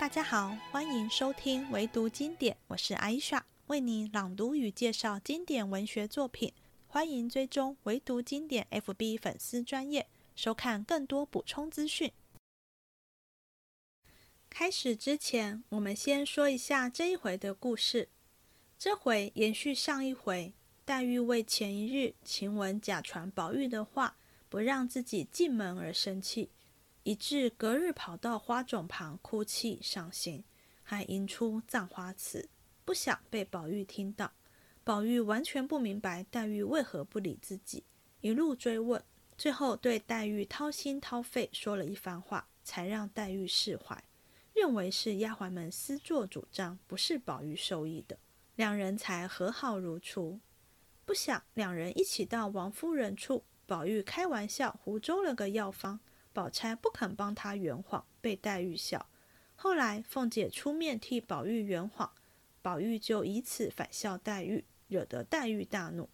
大家好，欢迎收听唯读经典，我是艾莎，为你朗读与介绍经典文学作品。欢迎追踪唯读经典 FB 粉丝专业，收看更多补充资讯。开始之前，我们先说一下这一回的故事。这回延续上一回，黛玉为前一日晴雯假传宝玉的话，不让自己进门而生气。以致隔日跑到花冢旁哭泣伤心，还吟出葬花词，不想被宝玉听到。宝玉完全不明白黛玉为何不理自己，一路追问，最后对黛玉掏心掏肺说了一番话，才让黛玉释怀，认为是丫鬟们私作主张，不是宝玉授意的，两人才和好如初。不想两人一起到王夫人处，宝玉开玩笑胡诌了个药方。宝钗不肯帮他圆谎，被黛玉笑。后来凤姐出面替宝玉圆谎，宝玉就以此反笑黛玉，惹得黛玉大怒。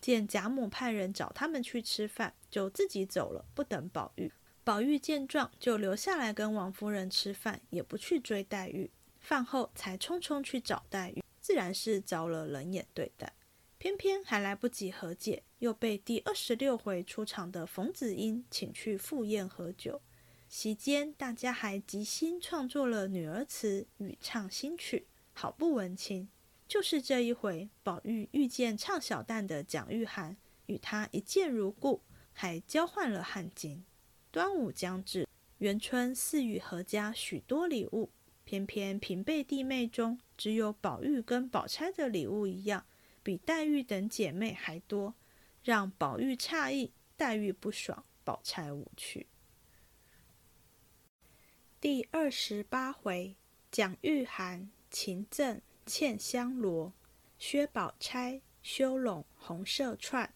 见贾母派人找他们去吃饭，就自己走了，不等宝玉。宝玉见状，就留下来跟王夫人吃饭，也不去追黛玉。饭后才匆匆去找黛玉，自然是遭了冷眼对待。偏偏还来不及和解，又被第二十六回出场的冯子英请去赴宴喝酒。席间，大家还即兴创作了女儿词与唱新曲，好不文情。就是这一回，宝玉遇见唱小旦的蒋玉菡，与他一见如故，还交换了汗巾。端午将至，元春赐予何家许多礼物，偏偏平辈弟妹中，只有宝玉跟宝钗的礼物一样。比黛玉等姐妹还多，让宝玉诧异，黛玉不爽，宝钗无趣。第二十八回，蒋玉菡、秦赠茜香罗，薛宝钗修拢红色串。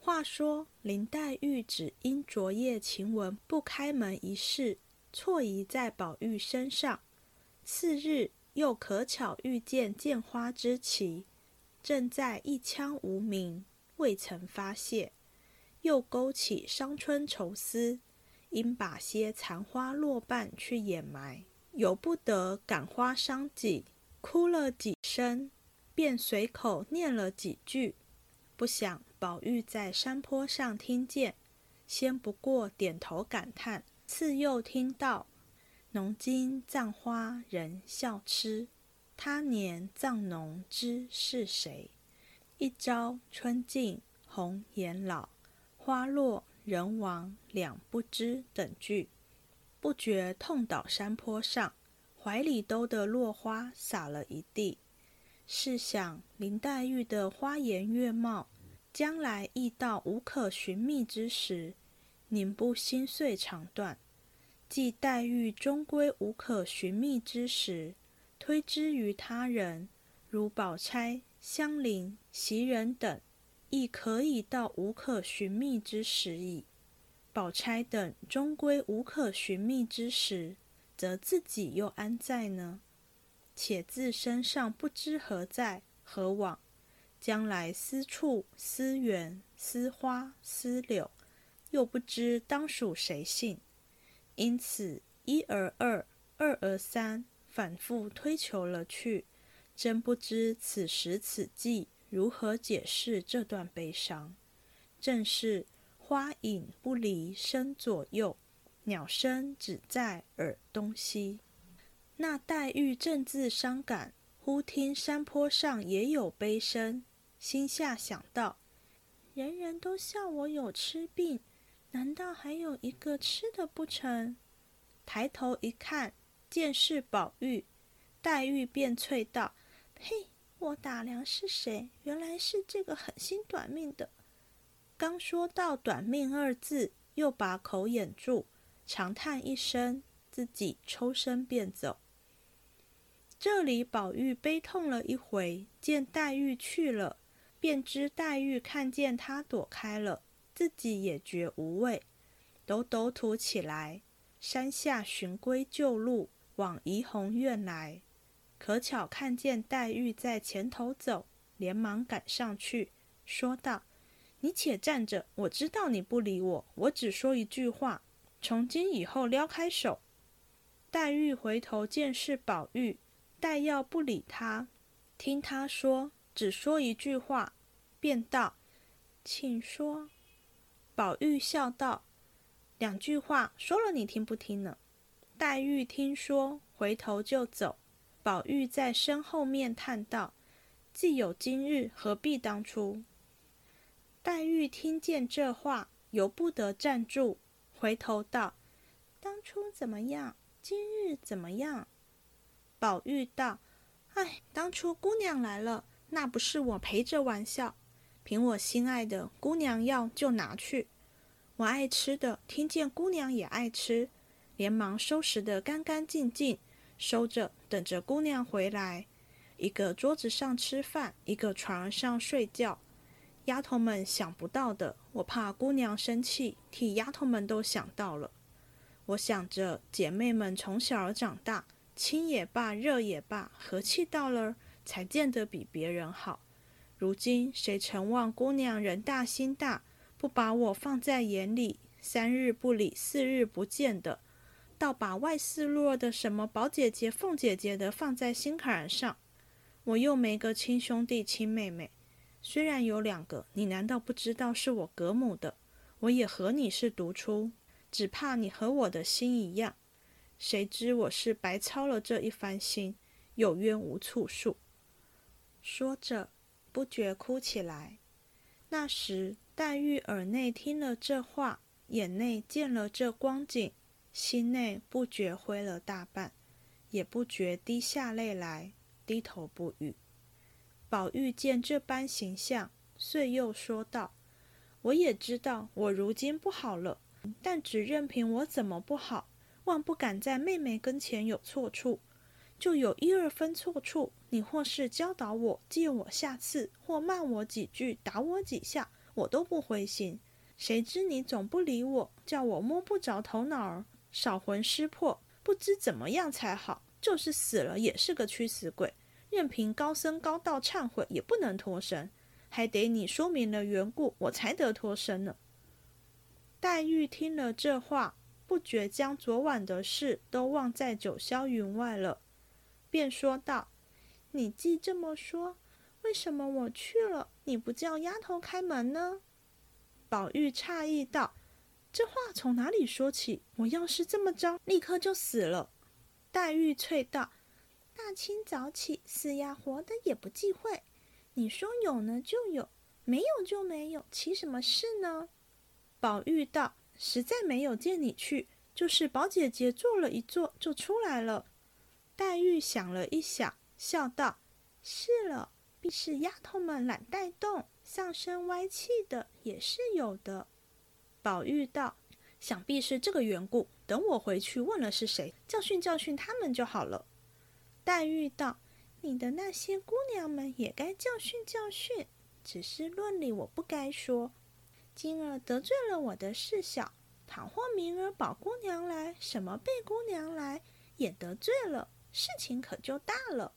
话说林黛玉只因昨夜晴雯不开门一事，错疑在宝玉身上，次日。又可巧遇见见花之奇，正在一腔无名，未曾发泄，又勾起伤春愁思，应把些残花落瓣去掩埋，由不得感花伤己，哭了几声，便随口念了几句。不想宝玉在山坡上听见，先不过点头感叹，次又听到。农经葬花人笑痴，他年葬侬知是谁？一朝春尽红颜老，花落人亡两不知。等句，不觉痛倒山坡上，怀里兜的落花洒了一地。试想林黛玉的花颜月貌，将来亦到无可寻觅之时，宁不心碎肠断？既黛玉终归无可寻觅之时，推之于他人，如宝钗、香菱、袭人等，亦可以到无可寻觅之时矣。宝钗等终归无可寻觅之时，则自己又安在呢？且自身上不知何在何往，将来思处思园、思花、思柳，又不知当属谁姓。因此，一而二，二而三，反复推求了去，真不知此时此际如何解释这段悲伤。正是花影不离身左右，鸟声只在耳东西。那黛玉正自伤感，忽听山坡上也有悲声，心下想到：人人都笑我有痴病。难道还有一个吃的不成？抬头一看，见是宝玉，黛玉便啐道：“嘿，我打量是谁？原来是这个狠心短命的。”刚说到“短命”二字，又把口掩住，长叹一声，自己抽身便走。这里宝玉悲痛了一回，见黛玉去了，便知黛玉看见他躲开了。自己也觉无味，抖抖土起来，山下寻归旧路，往怡红院来。可巧看见黛玉在前头走，连忙赶上去，说道：“你且站着，我知道你不理我，我只说一句话，从今以后撩开手。”黛玉回头见是宝玉，黛要不理他，听他说，只说一句话，便道：“请说。”宝玉笑道：“两句话说了，你听不听呢？”黛玉听说，回头就走。宝玉在身后面叹道：“既有今日，何必当初？”黛玉听见这话，由不得站住，回头道：“当初怎么样？今日怎么样？”宝玉道：“哎，当初姑娘来了，那不是我陪着玩笑。凭我心爱的姑娘要就拿去，我爱吃的，听见姑娘也爱吃，连忙收拾得干干净净，收着等着姑娘回来。一个桌子上吃饭，一个床上睡觉。”丫头们想不到的，我怕姑娘生气，替丫头们都想到了。我想着姐妹们从小长大，亲也罢，热也罢，和气到了，才见得比别人好。如今谁曾望姑娘人大心大，不把我放在眼里，三日不理，四日不见的，倒把外四落的什么宝姐姐、凤姐姐的放在心坎上。我又没个亲兄弟、亲妹妹。虽然有两个，你难道不知道是我隔母的？我也和你是独出，只怕你和我的心一样。谁知我是白操了这一番心，有冤无处诉。说着，不觉哭起来。那时黛玉耳内听了这话，眼内见了这光景，心内不觉灰了大半，也不觉滴下泪来，低头不语。宝玉见这般形象，遂又说道：“我也知道我如今不好了，但只任凭我怎么不好，万不敢在妹妹跟前有错处。就有一二分错处，你或是教导我，借我下次，或骂我几句，打我几下，我都不灰心。谁知你总不理我，叫我摸不着头脑儿，少魂失魄，不知怎么样才好。就是死了，也是个屈死鬼。”任凭高僧高道忏悔，也不能脱身，还得你说明了缘故，我才得脱身呢。黛玉听了这话，不觉将昨晚的事都忘在九霄云外了，便说道：“你既这么说，为什么我去了，你不叫丫头开门呢？”宝玉诧异道：“这话从哪里说起？我要是这么着，立刻就死了。”黛玉啐道。大清早起，死呀活的也不忌讳。你说有呢就有，没有就没有，起什么事呢？宝玉道：“实在没有见你去，就是宝姐姐坐了一坐就出来了。”黛玉想了一想，笑道：“是了，必是丫头们懒带动，上身歪气的，也是有的。”宝玉道：“想必是这个缘故。等我回去问了是谁，教训教训他们就好了。”黛玉道：“你的那些姑娘们也该教训教训，只是论理我不该说。今儿得罪了我的事小，倘或明儿宝姑娘来，什么贝姑娘来，也得罪了，事情可就大了。”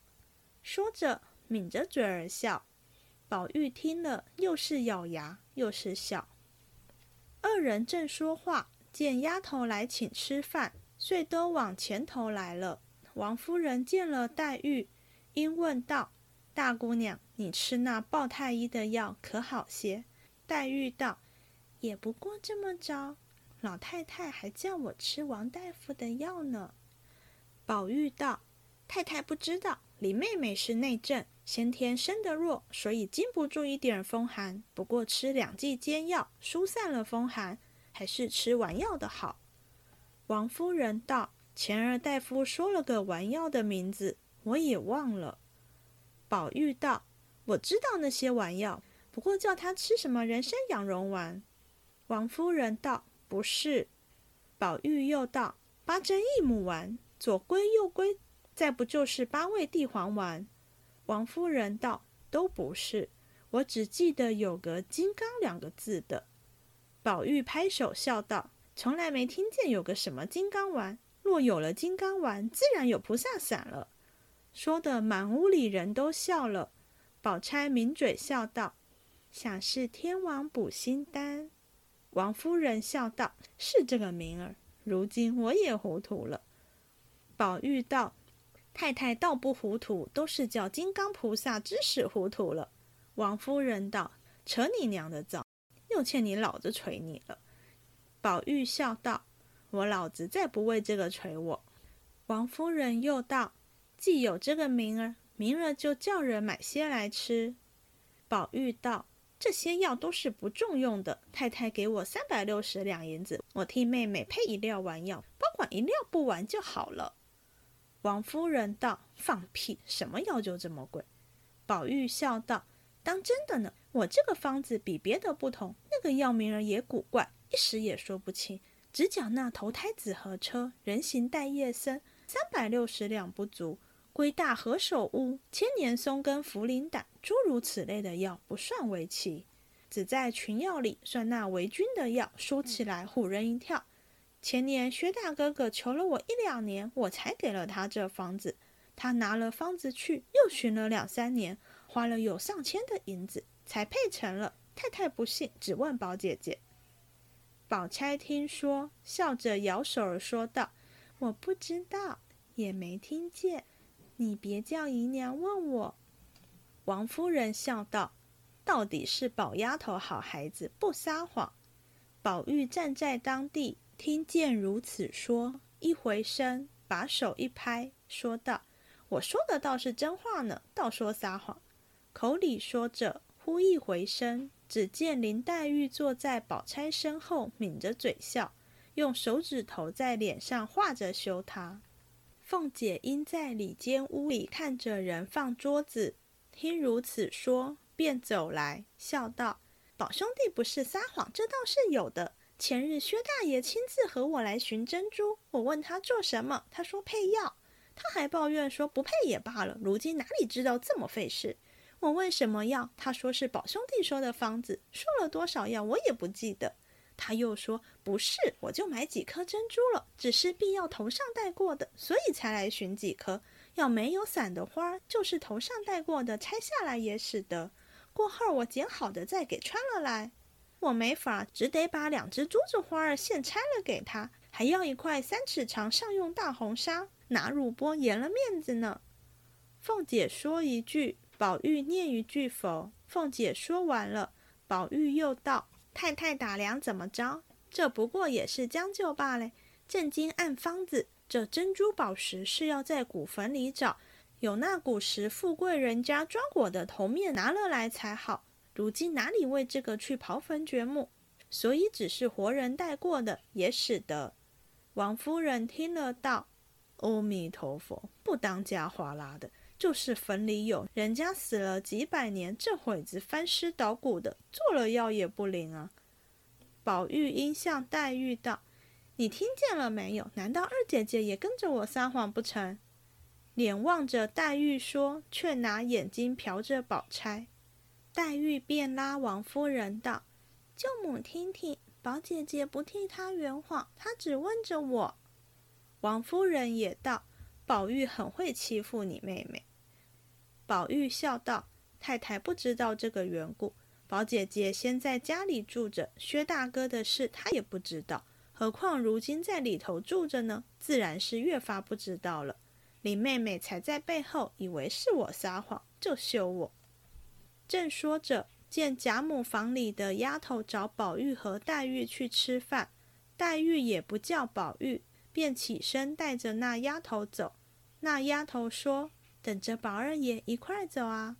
说着，抿着嘴儿笑。宝玉听了，又是咬牙，又是笑。二人正说话，见丫头来请吃饭，遂都往前头来了。王夫人见了黛玉，因问道：“大姑娘，你吃那鲍太医的药可好些？”黛玉道：“也不过这么着。老太太还叫我吃王大夫的药呢。”宝玉道：“太太不知道，李妹妹是内症，先天生得弱，所以经不住一点风寒。不过吃两剂煎药，疏散了风寒，还是吃丸药的好。”王夫人道。前儿大夫说了个丸药的名字，我也忘了。宝玉道：“我知道那些丸药，不过叫他吃什么人参养荣丸。”王夫人道：“不是。”宝玉又道：“八珍益母丸、左归右归，再不就是八味地黄丸。”王夫人道：“都不是，我只记得有个金刚两个字的。”宝玉拍手笑道：“从来没听见有个什么金刚丸。”若有了金刚丸，自然有菩萨伞了。说的满屋里人都笑了。宝钗抿嘴笑道：“想是天王补心丹。”王夫人笑道：“是这个名儿。如今我也糊涂了。”宝玉道：“太太倒不糊涂，都是叫金刚菩萨指使糊涂了。”王夫人道：“扯你娘的早，又欠你老子捶你了。”宝玉笑道：“我老子再不为这个捶我。”王夫人又道：“既有这个名儿，明儿就叫人买些来吃。”宝玉道：“这些药都是不重用的，太太给我三百六十两银子，我替妹妹配一料丸药，保管一料不完就好了。”王夫人道：“放屁！什么药就这么贵？”宝玉笑道：“当真的呢，我这个方子比别的不同，那个药名儿也古怪，一时也说不清。只讲那投胎子和车，人形带叶僧。”三百六十两不足，归大何首乌、千年松根、茯苓胆，诸如此类的药不算为奇，只在群药里算那为君的药，说起来唬人一跳。前年薛大哥哥求了我一两年，我才给了他这房子，他拿了方子去，又寻了两三年，花了有上千的银子，才配成了。太太不信，只问宝姐姐。宝钗听说，笑着摇手儿说道。我不知道，也没听见。你别叫姨娘问我。王夫人笑道：“到底是宝丫头好孩子，不撒谎。”宝玉站在当地，听见如此说，一回身，把手一拍，说道：“我说的倒是真话呢，倒说撒谎。”口里说着，忽一回身，只见林黛玉坐在宝钗身后，抿着嘴笑。用手指头在脸上画着羞他。凤姐因在里间屋里看着人放桌子，听如此说，便走来，笑道：“宝兄弟不是撒谎，这倒是有的。前日薛大爷亲自和我来寻珍珠，我问他做什么，他说配药。他还抱怨说不配也罢了，如今哪里知道这么费事。我问什么药，他说是宝兄弟说的方子，说了多少药我也不记得。”他又说：“不是，我就买几颗珍珠了，只是必要头上戴过的，所以才来寻几颗。要没有散的花，就是头上戴过的，拆下来也使得。过后我剪好的再给穿了来。我没法，只得把两只珠子花儿现拆了给他，还要一块三尺长上用大红纱，拿乳钵颜了面子呢。”凤姐说一句，宝玉念一句否。凤姐说完了，宝玉又道。太太打量怎么着？这不过也是将就罢了。正经按方子，这珍珠宝石是要在古坟里找，有那古时富贵人家装果的头面拿了来才好。如今哪里为这个去刨坟掘墓？所以只是活人带过的，也使得。王夫人听了道：“阿弥陀佛，不当家哗啦的。”就是坟里有人家死了几百年，这会子翻尸捣骨的，做了药也不灵啊。宝玉因向黛玉道：“你听见了没有？难道二姐姐也跟着我撒谎不成？”脸望着黛玉说，却拿眼睛瞟着宝钗。黛玉便拉王夫人道：“舅母听听，宝姐姐不替她圆谎，她只问着我。”王夫人也道：“宝玉很会欺负你妹妹。”宝玉笑道：“太太不知道这个缘故。宝姐姐先在家里住着，薛大哥的事她也不知道。何况如今在里头住着呢，自然是越发不知道了。林妹妹才在背后以为是我撒谎，就羞我。”正说着，见贾母房里的丫头找宝玉和黛玉去吃饭，黛玉也不叫宝玉，便起身带着那丫头走。那丫头说。等着宝二爷一块走啊！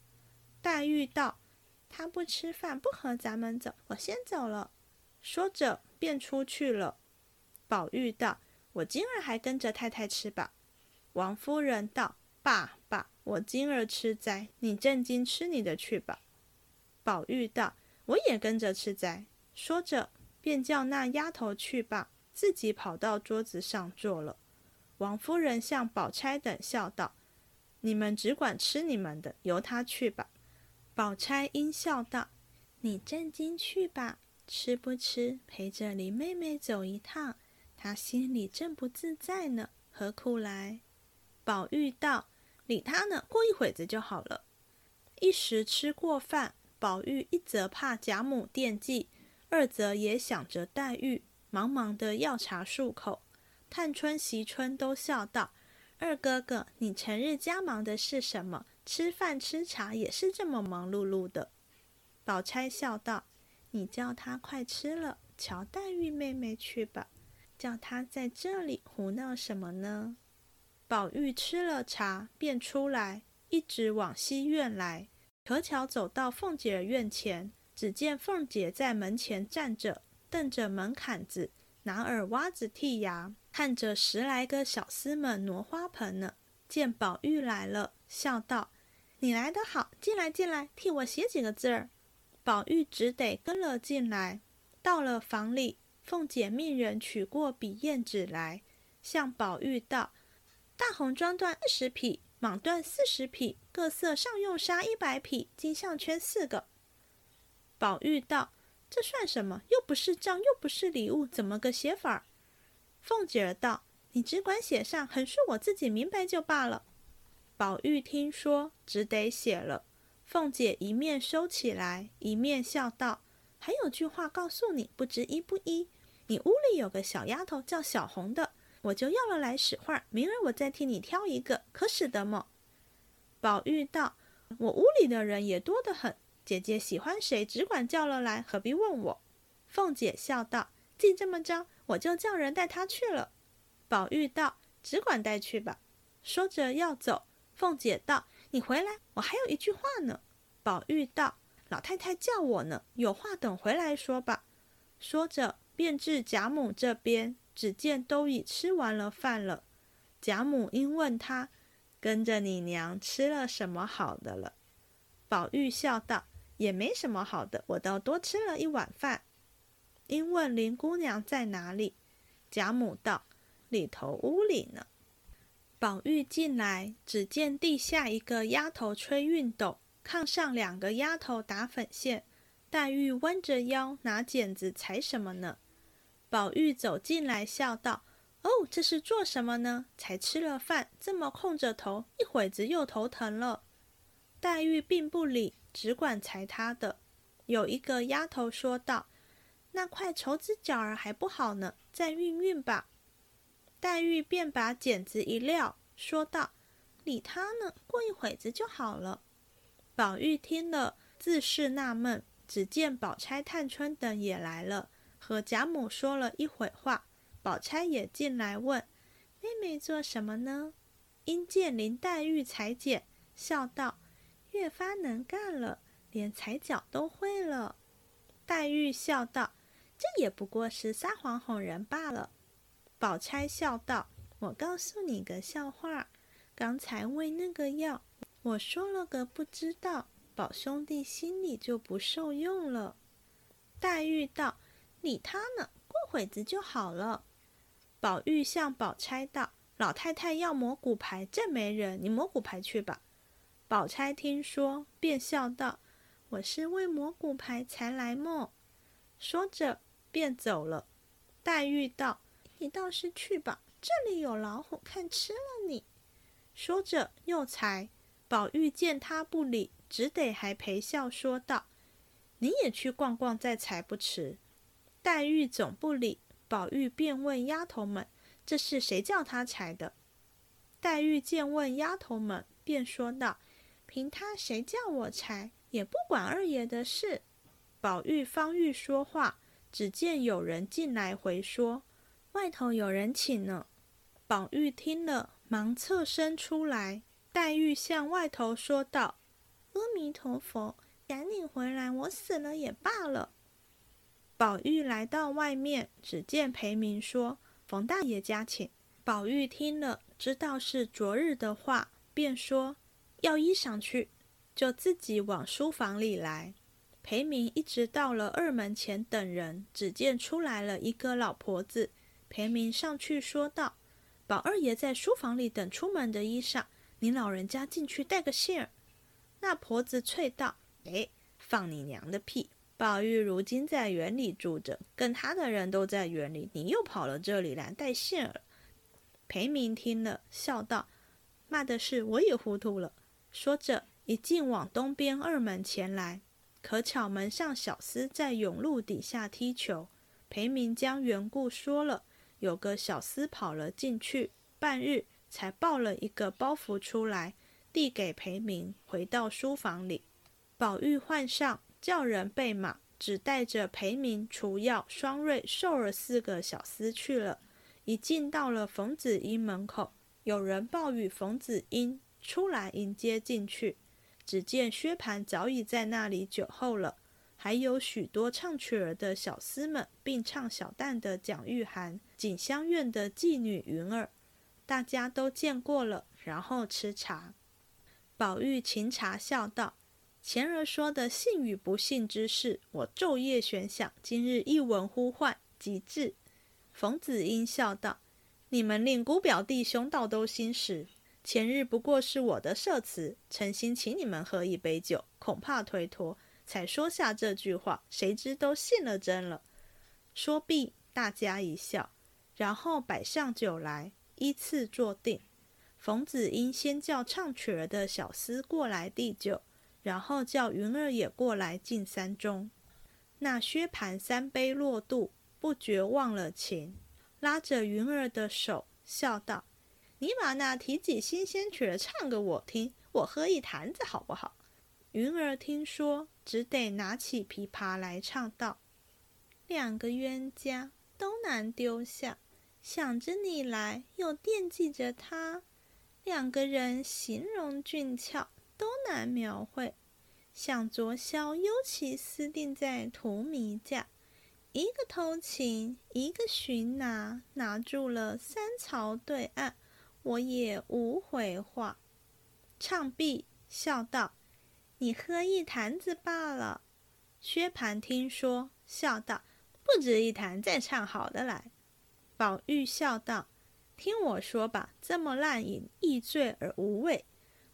黛玉道：“他不吃饭，不和咱们走，我先走了。”说着便出去了。宝玉道：“我今儿还跟着太太吃吧。”王夫人道：“爸爸，我今儿吃斋，你正经吃你的去吧。”宝玉道：“我也跟着吃斋。”说着便叫那丫头去罢，自己跑到桌子上坐了。王夫人向宝钗等笑道。你们只管吃你们的，由他去吧。宝钗阴笑道：“你正经去吧，吃不吃陪着林妹妹走一趟，她心里正不自在呢，何苦来？”宝玉道：“理他呢，过一会子就好了。”一时吃过饭，宝玉一则怕贾母惦记，二则也想着黛玉，忙忙的要茶漱口。探春、惜春都笑道。二哥哥，你成日家忙的是什么？吃饭吃茶也是这么忙碌碌的。”宝钗笑道：“你叫他快吃了，瞧黛玉妹妹去吧。叫他在这里胡闹什么呢？”宝玉吃了茶，便出来，一直往西院来。可巧走到凤姐儿院前，只见凤姐在门前站着，瞪着门槛子，拿耳挖子剔牙，看着十来个小厮们挪花盆呢。见宝玉来了，笑道：“你来得好，进来进来，替我写几个字儿。”宝玉只得跟了进来。到了房里，凤姐命人取过笔砚纸来，向宝玉道。大红装缎二十匹，蟒缎四十匹，各色上用纱一百匹，金项圈四个。宝玉道：“这算什么？又不是账，又不是礼物，怎么个写法？”凤姐儿道：“你只管写上，横竖我自己明白就罢了。”宝玉听说，只得写了。凤姐一面收起来，一面笑道：“还有句话告诉你，不知依不依？你屋里有个小丫头叫小红的。”我就要了来使唤，明儿我再替你挑一个，可使得么？宝玉道：“我屋里的人也多得很，姐姐喜欢谁，只管叫了来，何必问我？”凤姐笑道：“既这么着，我就叫人带他去了。”宝玉道：“只管带去吧。”说着要走，凤姐道：“你回来，我还有一句话呢。”宝玉道：“老太太叫我呢，有话等回来说吧。”说着便至贾母这边。只见都已吃完了饭了，贾母因问他：“跟着你娘吃了什么好的了？”宝玉笑道：“也没什么好的，我倒多吃了一碗饭。”因问林姑娘在哪里，贾母道：“里头屋里呢。”宝玉进来，只见地下一个丫头吹熨斗，炕上两个丫头打粉线，黛玉弯着腰拿剪子裁什么呢？宝玉走进来，笑道：“哦，这是做什么呢？才吃了饭，这么空着头，一会子又头疼了。”黛玉并不理，只管裁她的。有一个丫头说道：“那块绸子角儿还不好呢，再熨熨吧。”黛玉便把剪子一撂，说道：“理他呢，过一会子就好了。”宝玉听了，自是纳闷。只见宝钗、探春等也来了。和贾母说了一会话，宝钗也进来问：“妹妹做什么呢？”因见林黛玉裁剪，笑道：“越发能干了，连裁脚都会了。”黛玉笑道：“这也不过是撒谎哄人罢了。”宝钗笑道：“我告诉你个笑话，刚才喂那个药，我说了个不知道，宝兄弟心里就不受用了。”黛玉道。理他呢，过会子就好了。宝玉向宝钗道：“老太太要磨骨牌，正没人，你磨骨牌去吧。”宝钗听说，便笑道：“我是为磨骨牌才来么？”说着便走了。黛玉道：“你倒是去吧，这里有老虎，看吃了你。”说着又才。宝玉见他不理，只得还陪笑说道：“你也去逛逛，再裁不迟。”黛玉总不理，宝玉便问丫头们：“这是谁叫他裁的？”黛玉见问丫头们，便说道：“凭他谁叫我裁，也不管二爷的事。”宝玉方欲说话，只见有人进来回说：“外头有人请呢。”宝玉听了，忙侧身出来。黛玉向外头说道：“阿弥陀佛，赶紧回来，我死了也罢了。”宝玉来到外面，只见裴明说：“冯大爷家请。”宝玉听了，知道是昨日的话，便说：“要衣裳去。”就自己往书房里来。裴明一直到了二门前等人，只见出来了一个老婆子。裴明上去说道：“宝二爷在书房里等出门的衣裳，您老人家进去带个信儿。”那婆子啐道：“哎，放你娘的屁！”宝玉如今在园里住着，跟他的人都在园里，你又跑了这里来带信儿。裴明听了，笑道：“骂的是我也糊涂了。”说着，一进往东边二门前来，可巧门上小厮在甬路底下踢球。裴明将缘故说了，有个小厮跑了进去，半日才抱了一个包袱出来，递给裴明，回到书房里。宝玉换上，叫人备马，只带着裴明、除药、双瑞、寿儿四个小厮去了。一进到了冯子英门口，有人报与冯子英出来迎接进去。只见薛蟠早已在那里酒候了，还有许多唱曲儿的小厮们，并唱小旦的蒋玉菡、锦香院的妓女云儿，大家都见过了，然后吃茶。宝玉请茶笑道：“前儿说的幸与不幸之事，我昼夜悬想，今日一闻呼唤，即至。”冯子英笑道：“你们令姑表弟兄倒都心实。”前日不过是我的设词，诚心请你们喝一杯酒，恐怕推脱，才说下这句话。谁知都信了真了。说毕，大家一笑，然后摆上酒来，依次坐定。冯子英先叫唱曲儿的小厮过来递酒，然后叫云儿也过来敬三盅。那薛蟠三杯落肚，不觉忘了情，拉着云儿的手，笑道。你把那提起新鲜曲儿唱给我听，我喝一坛子好不好？云儿听说，只得拿起琵琶来唱道：“两个冤家都难丢下，想着你来，又惦记着他。两个人形容俊俏，都难描绘。想昨宵尤其私定在荼蘼架，一个偷情，一个寻拿，拿住了三朝对岸。”我也无回话，唱毕，笑道：“你喝一坛子罢了。”薛蟠听说，笑道：“不值一坛，再唱好的来。”宝玉笑道：“听我说吧，这么烂饮，易醉而无味。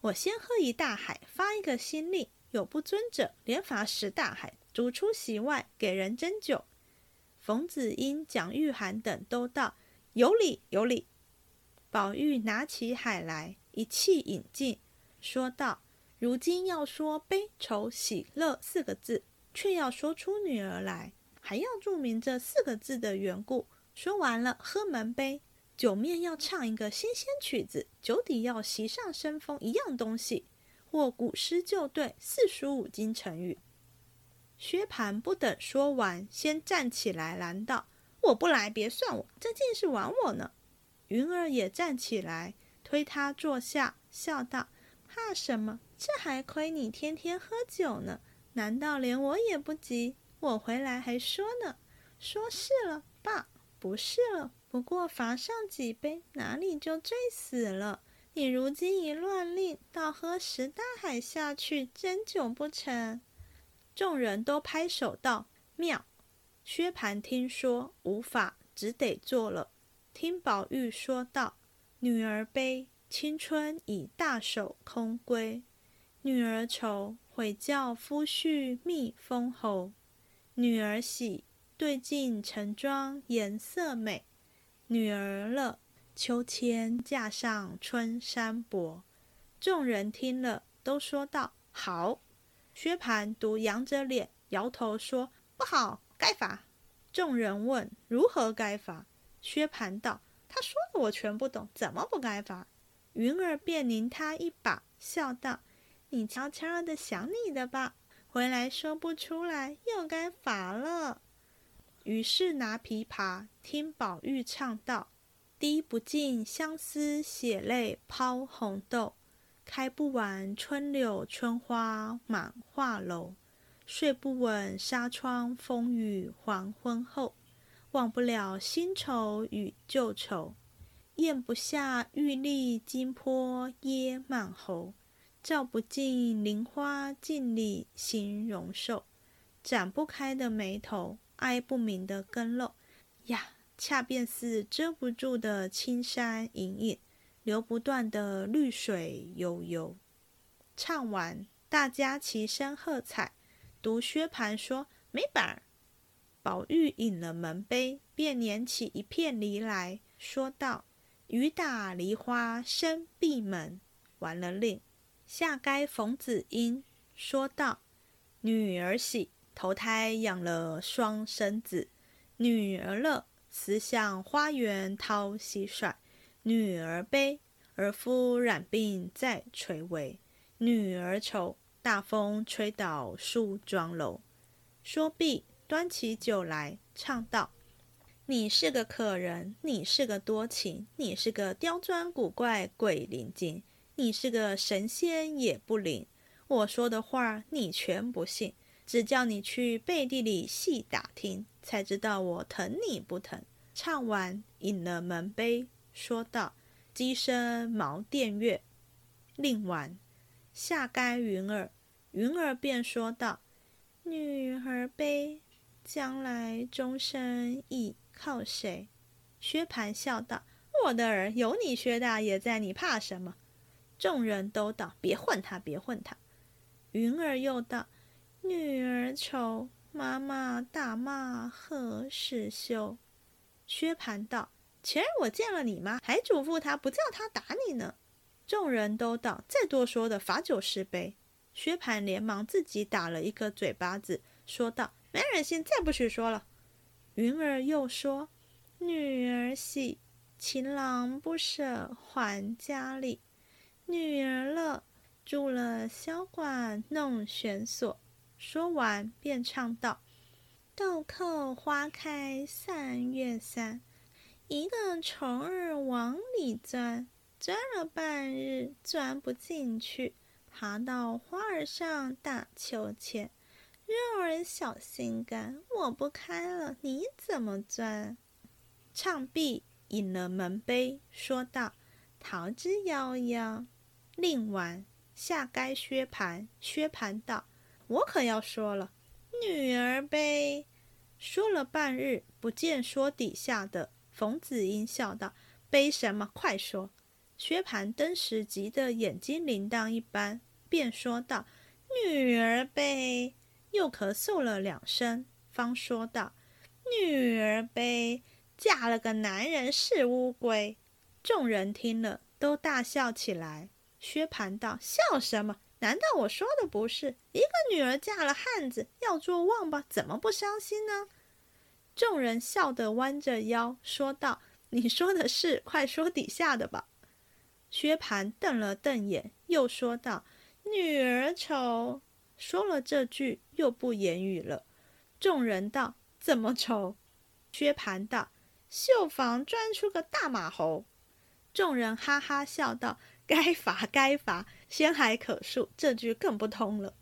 我先喝一大海，发一个新令，有不尊者，连罚十大海，逐出席外，给人斟酒。”冯子英、蒋玉菡等都道：“有理，有理。”宝玉拿起海来，一气饮尽，说道：“如今要说悲愁喜乐四个字，却要说出女儿来，还要注明这四个字的缘故。说完了，喝门杯，酒面要唱一个新鲜曲子，酒底要席上生风一样东西，或古诗旧对，四书五经成语。”薛蟠不等说完，先站起来拦道：“我不来，别算我，这竟是玩我呢。”云儿也站起来，推他坐下，笑道：“怕什么？这还亏你天天喝酒呢。难道连我也不急？我回来还说呢，说是了罢，不是了，不过罚上几杯，哪里就醉死了？你如今一乱令，倒喝十大海下去，真酒不成？”众人都拍手道：“妙！”薛蟠听说无法，只得做了。听宝玉说道：“女儿悲，青春已大守空闺；女儿愁，悔教夫婿觅封侯；女儿喜，对镜成妆颜色美；女儿乐，秋千架上春山薄。”众人听了，都说道：“好。”薛蟠独扬着脸，摇头说：“不好，该罚。”众人问：“如何该罚？”薛蟠道：“他说的我全不懂，怎么不该罚？”云儿便拧他一把，笑道：“你悄悄的想你的吧，回来说不出来，又该罚了。”于是拿琵琶听宝玉唱道：“滴不尽相思血泪抛红豆，开不完春柳春花满画楼，睡不稳纱窗风雨黄昏后。”忘不了新愁与旧愁，咽不下玉粒金波噎满喉，照不尽菱花镜里形容瘦，展不开的眉头，哀不明的根漏，呀，恰便似遮不住的青山隐隐，流不断的绿水悠悠。唱完，大家齐声喝彩，独薛蟠说没本儿。宝玉饮了门杯，便捻起一片梨来说道：“雨打梨花深闭门。”完了令，下该冯子英说道：“女儿喜，投胎养了双生子；女儿乐，慈向花园掏蟋蟀；女儿悲，儿夫染病在垂危，女儿愁，大风吹倒梳妆楼。说毕，端起酒来，唱道：“你是个可人，你是个多情，你是个刁钻古怪鬼灵精，你是个神仙也不灵。我说的话你全不信，只叫你去背地里细打听，才知道我疼你不疼。”唱完，饮了门杯，说道：“鸡声茅店月。”另完，下该云儿，云儿便说道：“女儿悲，将来终身倚靠谁？”薛蟠笑道：“我的儿有你薛大爷在，你怕什么？”众人都道：“别混他，别混他。”云儿又道：“女儿愁，妈妈大骂何时休？”薛蟠道：“前日我见了你妈，还嘱咐她不叫她打你呢。”众人都道：“再多说的，罚酒十杯。”薛蟠连忙自己打了一个嘴巴子，说道：“没忍心，再不许说了。”云儿又说：“女儿喜，情郎不舍还家里；女儿乐，住了箫管弄弦索。”说完便唱道。豆蔻花开三月三，一个虫儿往里钻，钻了半日钻不进去，爬到花儿上打秋千。肉儿小心肝，我不开了，你怎么钻？唱毕，饮了门杯，说道：“桃之夭夭。”令完，下该薛蟠。薛蟠道：“我可要说了。”女儿悲，说了半日，不见说底下的。冯子英笑道：“悲什么？快说！”薛蟠登时急得眼睛铃铛一般，便说道：“女儿悲。”又咳嗽了两声，方说道：“女儿悲，嫁了个男人是乌龟。”众人听了，都大笑起来。薛蟠道：“笑什么？”难道我说的不是一个女儿嫁了汉子要做旺吧？怎么不伤心呢？众人笑得弯着腰说道：“你说的是，快说底下的吧。”薛蟠瞪了瞪眼，又说道：“女儿愁。”说了这句，又不言语了。众人道：“怎么愁？”薛蟠道：“绣房钻出个大马猴。”众人哈哈笑道。该罚，该罚！先海可恕，这句更不通了。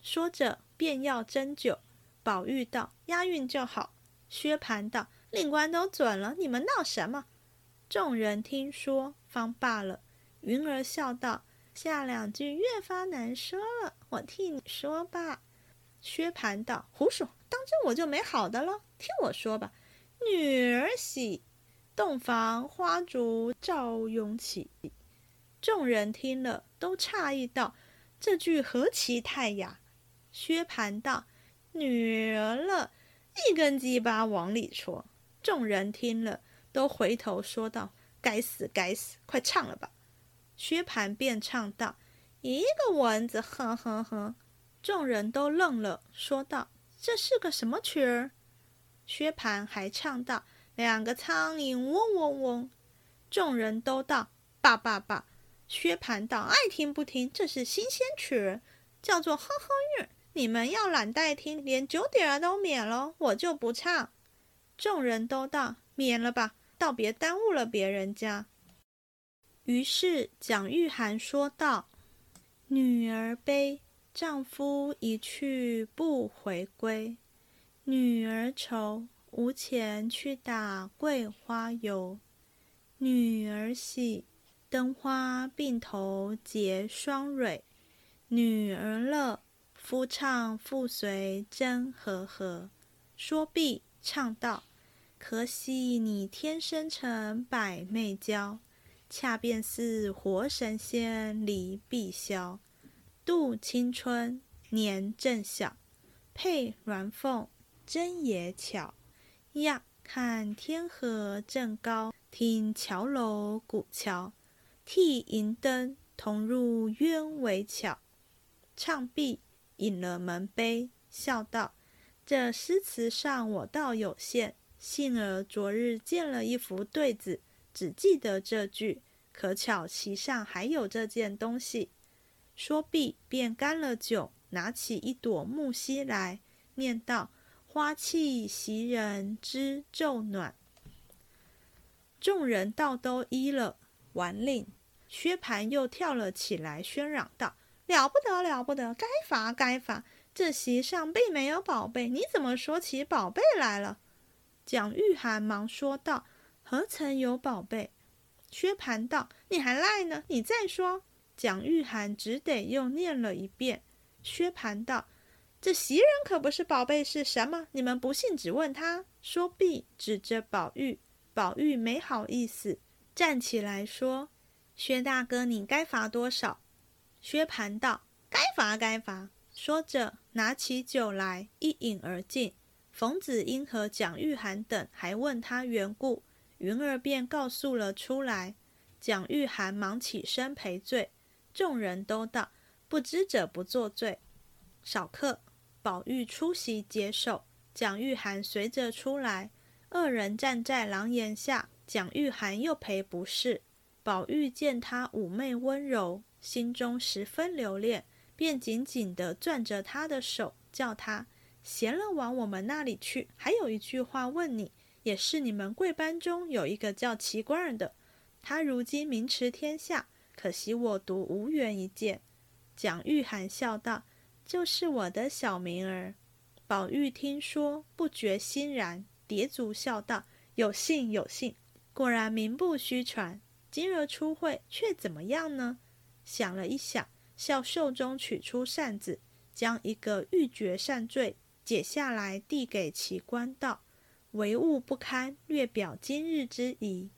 说着，便要斟酒。宝玉道：“押韵就好。”薛蟠道：“令官都准了，你们闹什么？”众人听说，方罢了。云儿笑道：“下两句越发难说了，我替你说吧。”薛蟠道：“胡说！当真我就没好的了？听我说吧。女儿喜，洞房花烛照永起。”众人听了，都诧异道：“这句何其太雅！”薛蟠道：“女儿了，一根鸡巴往里戳。”众人听了，都回头说道：“该死，该死！快唱了吧！”薛蟠便唱道：“一个蚊子，哼哼哼。”众人都愣了，说道：“这是个什么曲儿？”薛蟠还唱道：“两个苍蝇，嗡嗡嗡。”众人都道：“罢罢罢！”薛蟠道：“爱听不听，这是新鲜曲儿，叫做《哼哼韵》。你们要懒怠听，连酒点儿都免了，我就不唱。”众人都道：“免了吧，倒别耽误了别人家。”于是蒋玉菡说道：“女儿悲，丈夫一去不回归；女儿愁，无钱去打桂花油；女儿喜。”灯花并头结双蕊，女儿乐，夫唱妇随真和和。说毕，唱道：“可惜你天生成百媚娇，恰便似活神仙离碧霄。度青春年正小，配鸾凤真也巧。呀，看天河正高，听桥楼古桥。”替银灯同入鸢尾桥，唱毕，饮了门杯，笑道：“这诗词上我倒有限，幸而昨日见了一幅对子，只记得这句，可巧席上还有这件东西。说毕，便干了酒，拿起一朵木樨来，念道：“花气袭人知昼暖。”众人倒都依了，完令。薛蟠又跳了起来，喧嚷道：“了不得，了不得！该罚，该罚！这席上并没有宝贝，你怎么说起宝贝来了？”蒋玉菡忙说道：“何曾有宝贝？”薛蟠道：“你还赖呢？你再说。”蒋玉菡只得又念了一遍。薛蟠道：“这袭人可不是宝贝是什么？你们不信，只问他。”说毕，指着宝玉。宝玉没好意思，站起来说。薛大哥，你该罚多少？薛蟠道：“该罚，该罚。”说着，拿起酒来，一饮而尽。冯子英和蒋玉菡等还问他缘故，云儿便告诉了出来。蒋玉菡忙起身赔罪，众人都道：“不知者不作罪。”少客，宝玉出席解手，蒋玉菡随着出来，二人站在廊檐下，蒋玉菡又赔不是。宝玉见他妩媚温柔，心中十分留恋，便紧紧地攥着他的手，叫他闲了往我们那里去。还有一句话问你，也是你们贵班中有一个叫齐官儿的，他如今名驰天下，可惜我独无缘一见。蒋玉菡笑道：“就是我的小名儿。”宝玉听说，不觉欣然，叠足笑道：“有幸有幸，果然名不虚传。”今日出会却怎么样呢？想了一想，笑袖中取出扇子，将一个玉珏扇坠解下来，递给奇官道：“唯物不堪，略表今日之宜。”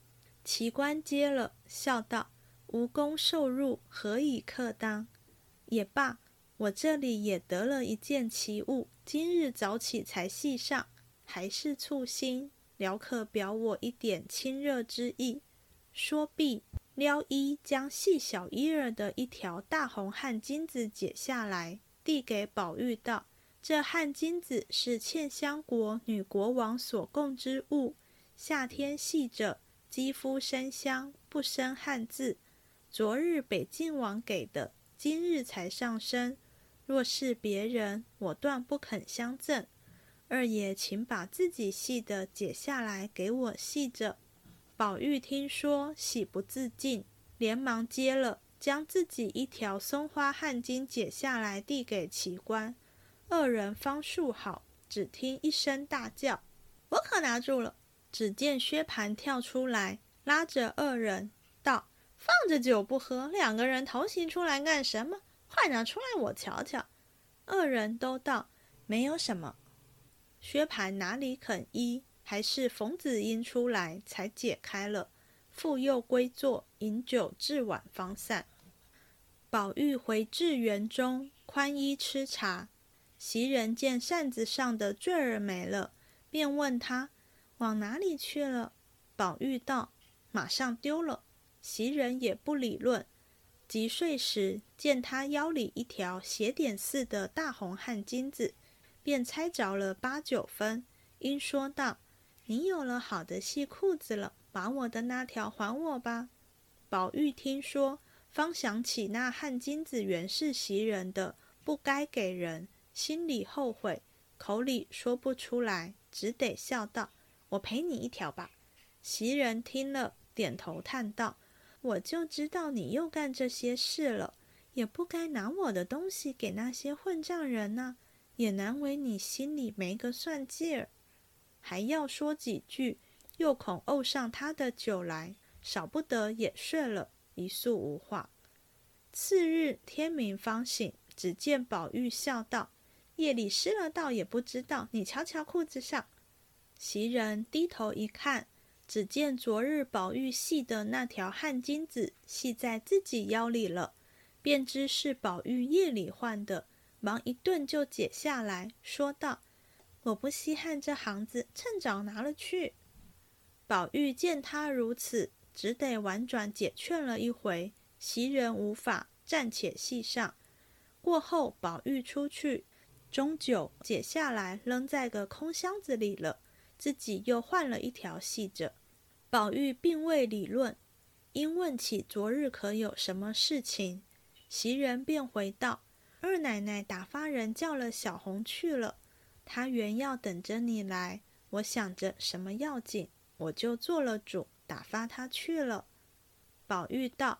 奇官接了，笑道：“无功受禄，何以克当？也罢，我这里也得了一件奇物，今日早起才系上，还是簇新，了可表我一点亲热之意。”说毕，撩衣将细小衣儿的一条大红汗巾子解下来，递给宝玉道：“这汗巾子是茜香国女国王所供之物，夏天系着，肌肤生香，不生汗渍。昨日北静王给的，今日才上身。若是别人，我断不肯相赠。二爷，请把自己系的解下来给我系着。”宝玉听说，喜不自禁，连忙接了，将自己一条松花汗巾解下来，递给奇观。二人方束好，只听一声大叫：“我可拿住了！”只见薛蟠跳出来，拉着二人道：“放着酒不喝，两个人同行出来干什么？快拿出来，我瞧瞧。”二人都道：“没有什么。”薛蟠哪里肯依？还是冯子英出来，才解开了。复又归坐饮酒，至晚方散。宝玉回至园中，宽衣吃茶。袭人见扇子上的坠儿没了，便问他往哪里去了。宝玉道：“马上丢了。”袭人也不理论。即睡时，见他腰里一条斜点似的大红汗巾子，便猜着了八九分，因说道。你有了好的细裤子了，把我的那条还我吧。宝玉听说，方想起那汗巾子原是袭人的，不该给人，心里后悔，口里说不出来，只得笑道：“我赔你一条吧。”袭人听了，点头叹道：“我就知道你又干这些事了，也不该拿我的东西给那些混账人呢，也难为你心里没个算计儿。”还要说几句，又恐怄上他的酒来，少不得也睡了一宿无话。次日天明方醒，只见宝玉笑道：“夜里湿了，倒也不知道。你瞧瞧裤子上。”袭人低头一看，只见昨日宝玉系的那条汗巾子系在自己腰里了，便知是宝玉夜里换的，忙一顿就解下来说道。我不稀罕这行子，趁早拿了去。宝玉见他如此，只得婉转解劝了一回。袭人无法，暂且系上。过后，宝玉出去，终究解下来，扔在个空箱子里了。自己又换了一条系着。宝玉并未理论，因问起昨日可有什么事情，袭人便回道：“二奶奶打发人叫了小红去了，她原要等着你来。我想着什么要紧，我就做了主，打发她去了。”宝玉道：“